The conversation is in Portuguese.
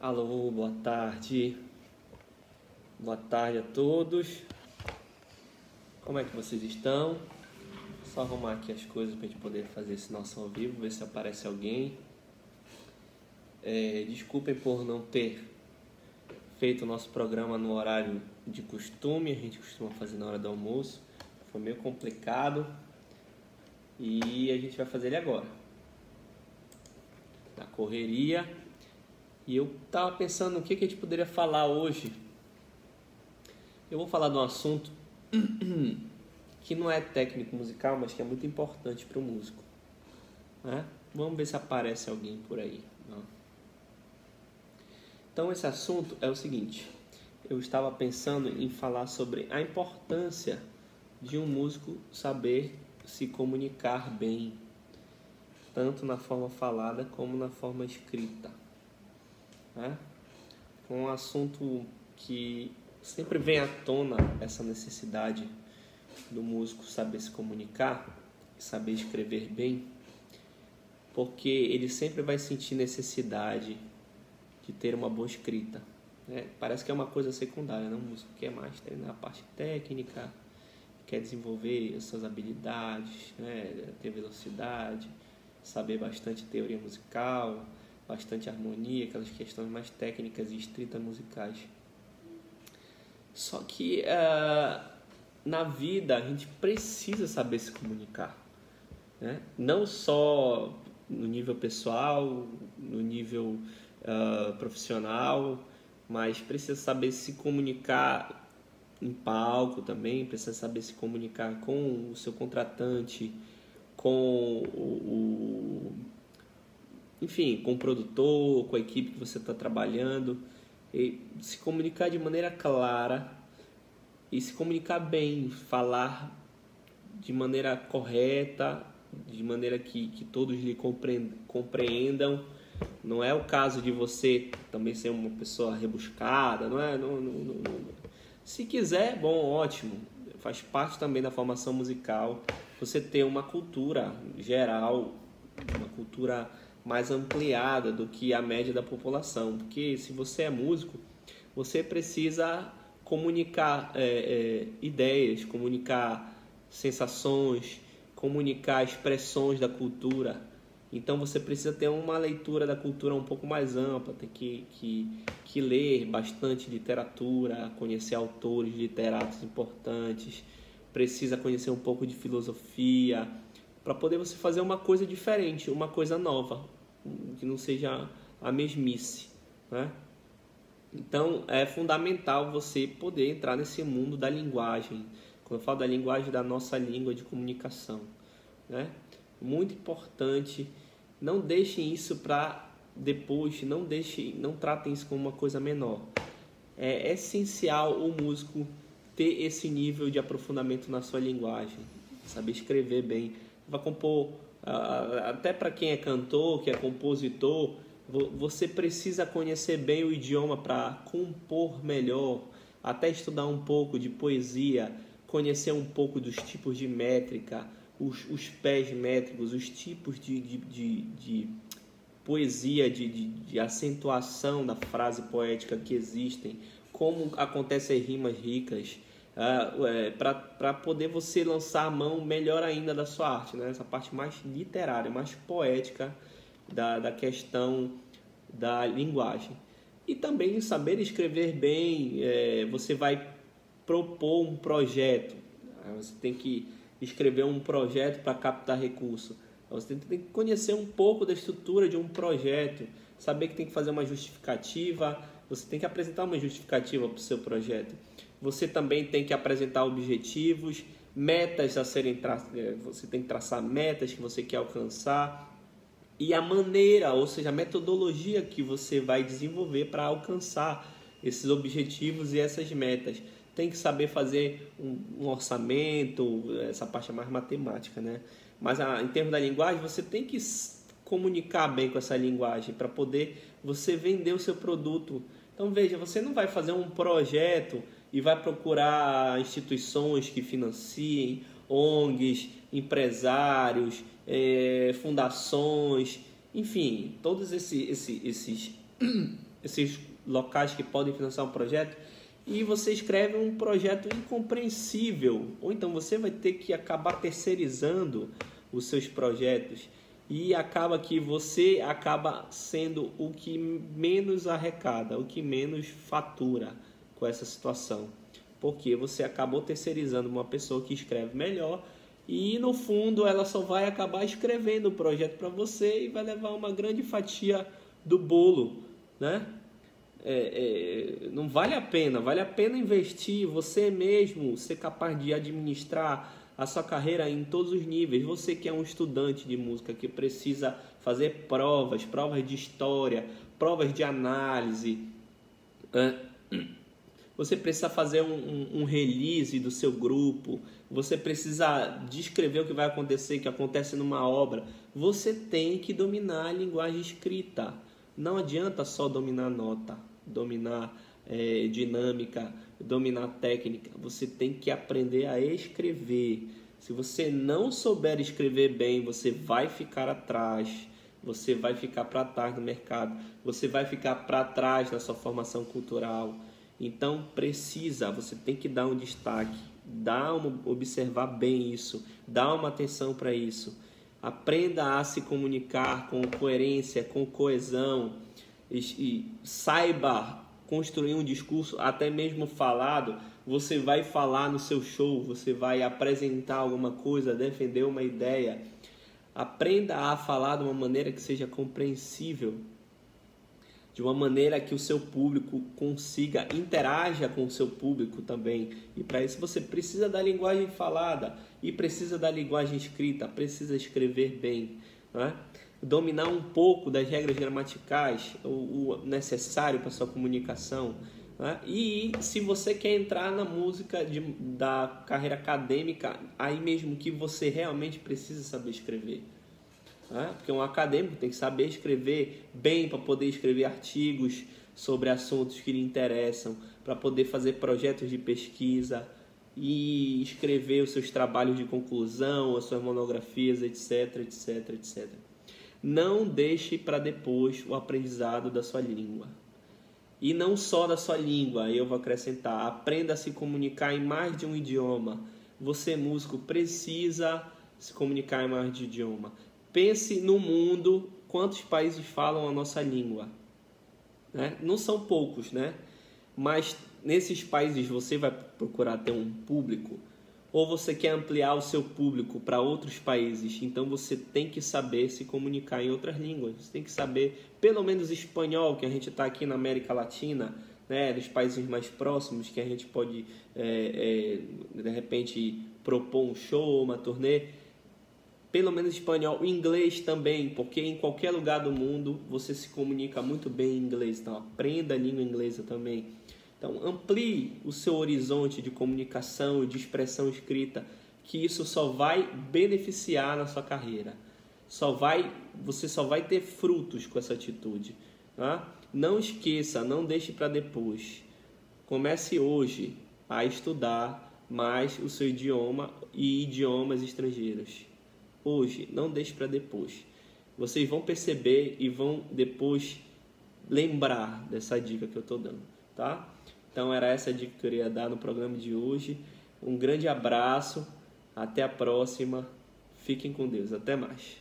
Alô, boa tarde. Boa tarde a todos. Como é que vocês estão? Só arrumar aqui as coisas para a gente poder fazer esse nosso ao vivo, ver se aparece alguém. É, desculpem por não ter feito o nosso programa no horário de costume, a gente costuma fazer na hora do almoço. Foi meio complicado e a gente vai fazer ele agora. Na correria. E eu tava pensando o que, que a gente poderia falar hoje. Eu vou falar de um assunto que não é técnico musical, mas que é muito importante para o músico. Né? Vamos ver se aparece alguém por aí. Não. Então, esse assunto é o seguinte: eu estava pensando em falar sobre a importância de um músico saber se comunicar bem, tanto na forma falada como na forma escrita. Né? Um assunto que sempre vem à tona essa necessidade do músico saber se comunicar, saber escrever bem, porque ele sempre vai sentir necessidade de ter uma boa escrita. Né? Parece que é uma coisa secundária, não? O músico quer mais treinar a parte técnica, quer desenvolver as suas habilidades, né? ter velocidade, saber bastante teoria musical, bastante harmonia, aquelas questões mais técnicas e estritas musicais. Só que uh, na vida a gente precisa saber se comunicar, né? não só no nível pessoal, no nível uh, profissional, mas precisa saber se comunicar em palco também, precisa saber se comunicar com o seu contratante, com o, o enfim, com o produtor, com a equipe que você está trabalhando, e se comunicar de maneira clara e se comunicar bem, falar de maneira correta, de maneira que, que todos lhe compreendam. Não é o caso de você também ser uma pessoa rebuscada, não é? Não, não, não, Se quiser, bom, ótimo. Faz parte também da formação musical. Você ter uma cultura geral, uma cultura mais ampliada do que a média da população. Porque se você é músico, você precisa comunicar é, é, ideias, comunicar sensações, comunicar expressões da cultura. Então você precisa ter uma leitura da cultura um pouco mais ampla, tem que, que, que ler bastante literatura, conhecer autores, literatos importantes, precisa conhecer um pouco de filosofia, para poder você fazer uma coisa diferente, uma coisa nova, que não seja a mesmice, né? Então é fundamental você poder entrar nesse mundo da linguagem. Quando eu falo da linguagem da nossa língua de comunicação, né? Muito importante. Não deixem isso para depois. Não deixem, não tratem isso como uma coisa menor. É essencial o músico ter esse nível de aprofundamento na sua linguagem, saber escrever bem. Vai compor até para quem é cantor, que é compositor, você precisa conhecer bem o idioma para compor melhor, até estudar um pouco de poesia, conhecer um pouco dos tipos de métrica, os, os pés métricos, os tipos de, de, de, de poesia, de, de, de, acentuação da frase poética que existem, como acontecem rimas ricas, uh, é, para poder você lançar a mão melhor ainda da sua arte, né? essa parte mais literária, mais poética da, da questão da linguagem. E também saber escrever bem, é, você vai propor um projeto, você tem que escrever um projeto para captar recurso. Você tem que conhecer um pouco da estrutura de um projeto, saber que tem que fazer uma justificativa, você tem que apresentar uma justificativa para o seu projeto. Você também tem que apresentar objetivos, metas a serem tra... É, você tem que traçar metas que você quer alcançar e a maneira, ou seja, a metodologia que você vai desenvolver para alcançar esses objetivos e essas metas. Tem que saber fazer um, orçamento, essa parte é mais matemática, né? Mas a, em termos da linguagem, você tem que comunicar bem com essa linguagem para poder você vender o seu produto. Então veja, você não vai fazer um projeto e vai procurar instituições que financiem, ONGs, empresários, é, fundações, enfim, todos esses, esses, esses esses locais que podem financiar um projeto e você escreve um projeto incompreensível, ou então você vai ter que acabar terceirizando os seus projetos e acaba que você acaba sendo o que menos arrecada, o que menos fatura com essa situação, porque você acabou terceirizando uma pessoa que escreve melhor e no fundo ela só vai acabar escrevendo o projeto para você e vai levar uma grande fatia do bolo, né? é, é, não vale a pena, vale a pena investir você mesmo, ser capaz de administrar a sua carreira em todos os níveis. Você que é um estudante de música que precisa fazer provas, provas de história, provas de análise, você precisa fazer um, um, um release do seu grupo, você precisa descrever o que vai acontecer, que acontece numa obra. Você tem que dominar a linguagem escrita. Não adianta só dominar nota dominar é, dinâmica, dominar técnica. Você tem que aprender a escrever. Se você não souber escrever bem, você vai ficar atrás. Você vai ficar para trás no mercado. Você vai ficar para trás na sua formação cultural. Então precisa, você tem que dar um destaque, dar uma, observar bem isso, dar uma atenção para isso. Aprenda a se comunicar com coerência, com coesão e, e saiba construir um discurso, até mesmo falado, você vai falar no seu show, você vai apresentar alguma coisa, defender uma ideia. Aprenda a falar de uma maneira que seja compreensível, de uma maneira que o seu público consiga interaja com o seu público também. E para isso você precisa da linguagem falada e precisa da linguagem escrita, precisa escrever bem, não é? Dominar um pouco das regras gramaticais, o, o necessário para sua comunicação. Né? E se você quer entrar na música de, da carreira acadêmica, aí mesmo que você realmente precisa saber escrever. Né? Porque um acadêmico tem que saber escrever bem para poder escrever artigos sobre assuntos que lhe interessam, para poder fazer projetos de pesquisa e escrever os seus trabalhos de conclusão, as suas monografias, etc, etc, etc. Não deixe para depois o aprendizado da sua língua. E não só da sua língua, eu vou acrescentar, aprenda a se comunicar em mais de um idioma. Você, músico, precisa se comunicar em mais de um idioma. Pense no mundo, quantos países falam a nossa língua. Né? Não são poucos, né? Mas nesses países você vai procurar ter um público ou você quer ampliar o seu público para outros países, então você tem que saber se comunicar em outras línguas. Você tem que saber pelo menos espanhol, que a gente está aqui na América Latina, né, dos países mais próximos, que a gente pode é, é, de repente propor um show, uma turnê. Pelo menos espanhol, inglês também, porque em qualquer lugar do mundo você se comunica muito bem em inglês. Então aprenda a língua inglesa também. Então, amplie o seu horizonte de comunicação e de expressão escrita, que isso só vai beneficiar na sua carreira. Só vai, você só vai ter frutos com essa atitude. Tá? Não esqueça, não deixe para depois. Comece hoje a estudar mais o seu idioma e idiomas estrangeiros. Hoje, não deixe para depois. Vocês vão perceber e vão depois lembrar dessa dica que eu estou dando, tá? Então era essa a dica que eu queria dar no programa de hoje. Um grande abraço, até a próxima. Fiquem com Deus, até mais.